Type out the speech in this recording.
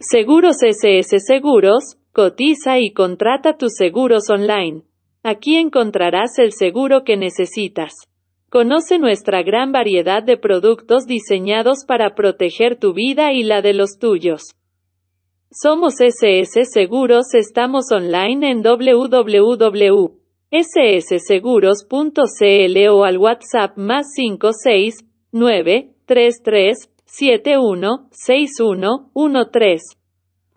Seguros SS Seguros, cotiza y contrata tus seguros online. Aquí encontrarás el seguro que necesitas. Conoce nuestra gran variedad de productos diseñados para proteger tu vida y la de los tuyos. Somos SS Seguros, estamos online en www.ssseguros.cl o al WhatsApp más 569 33 71 61 13.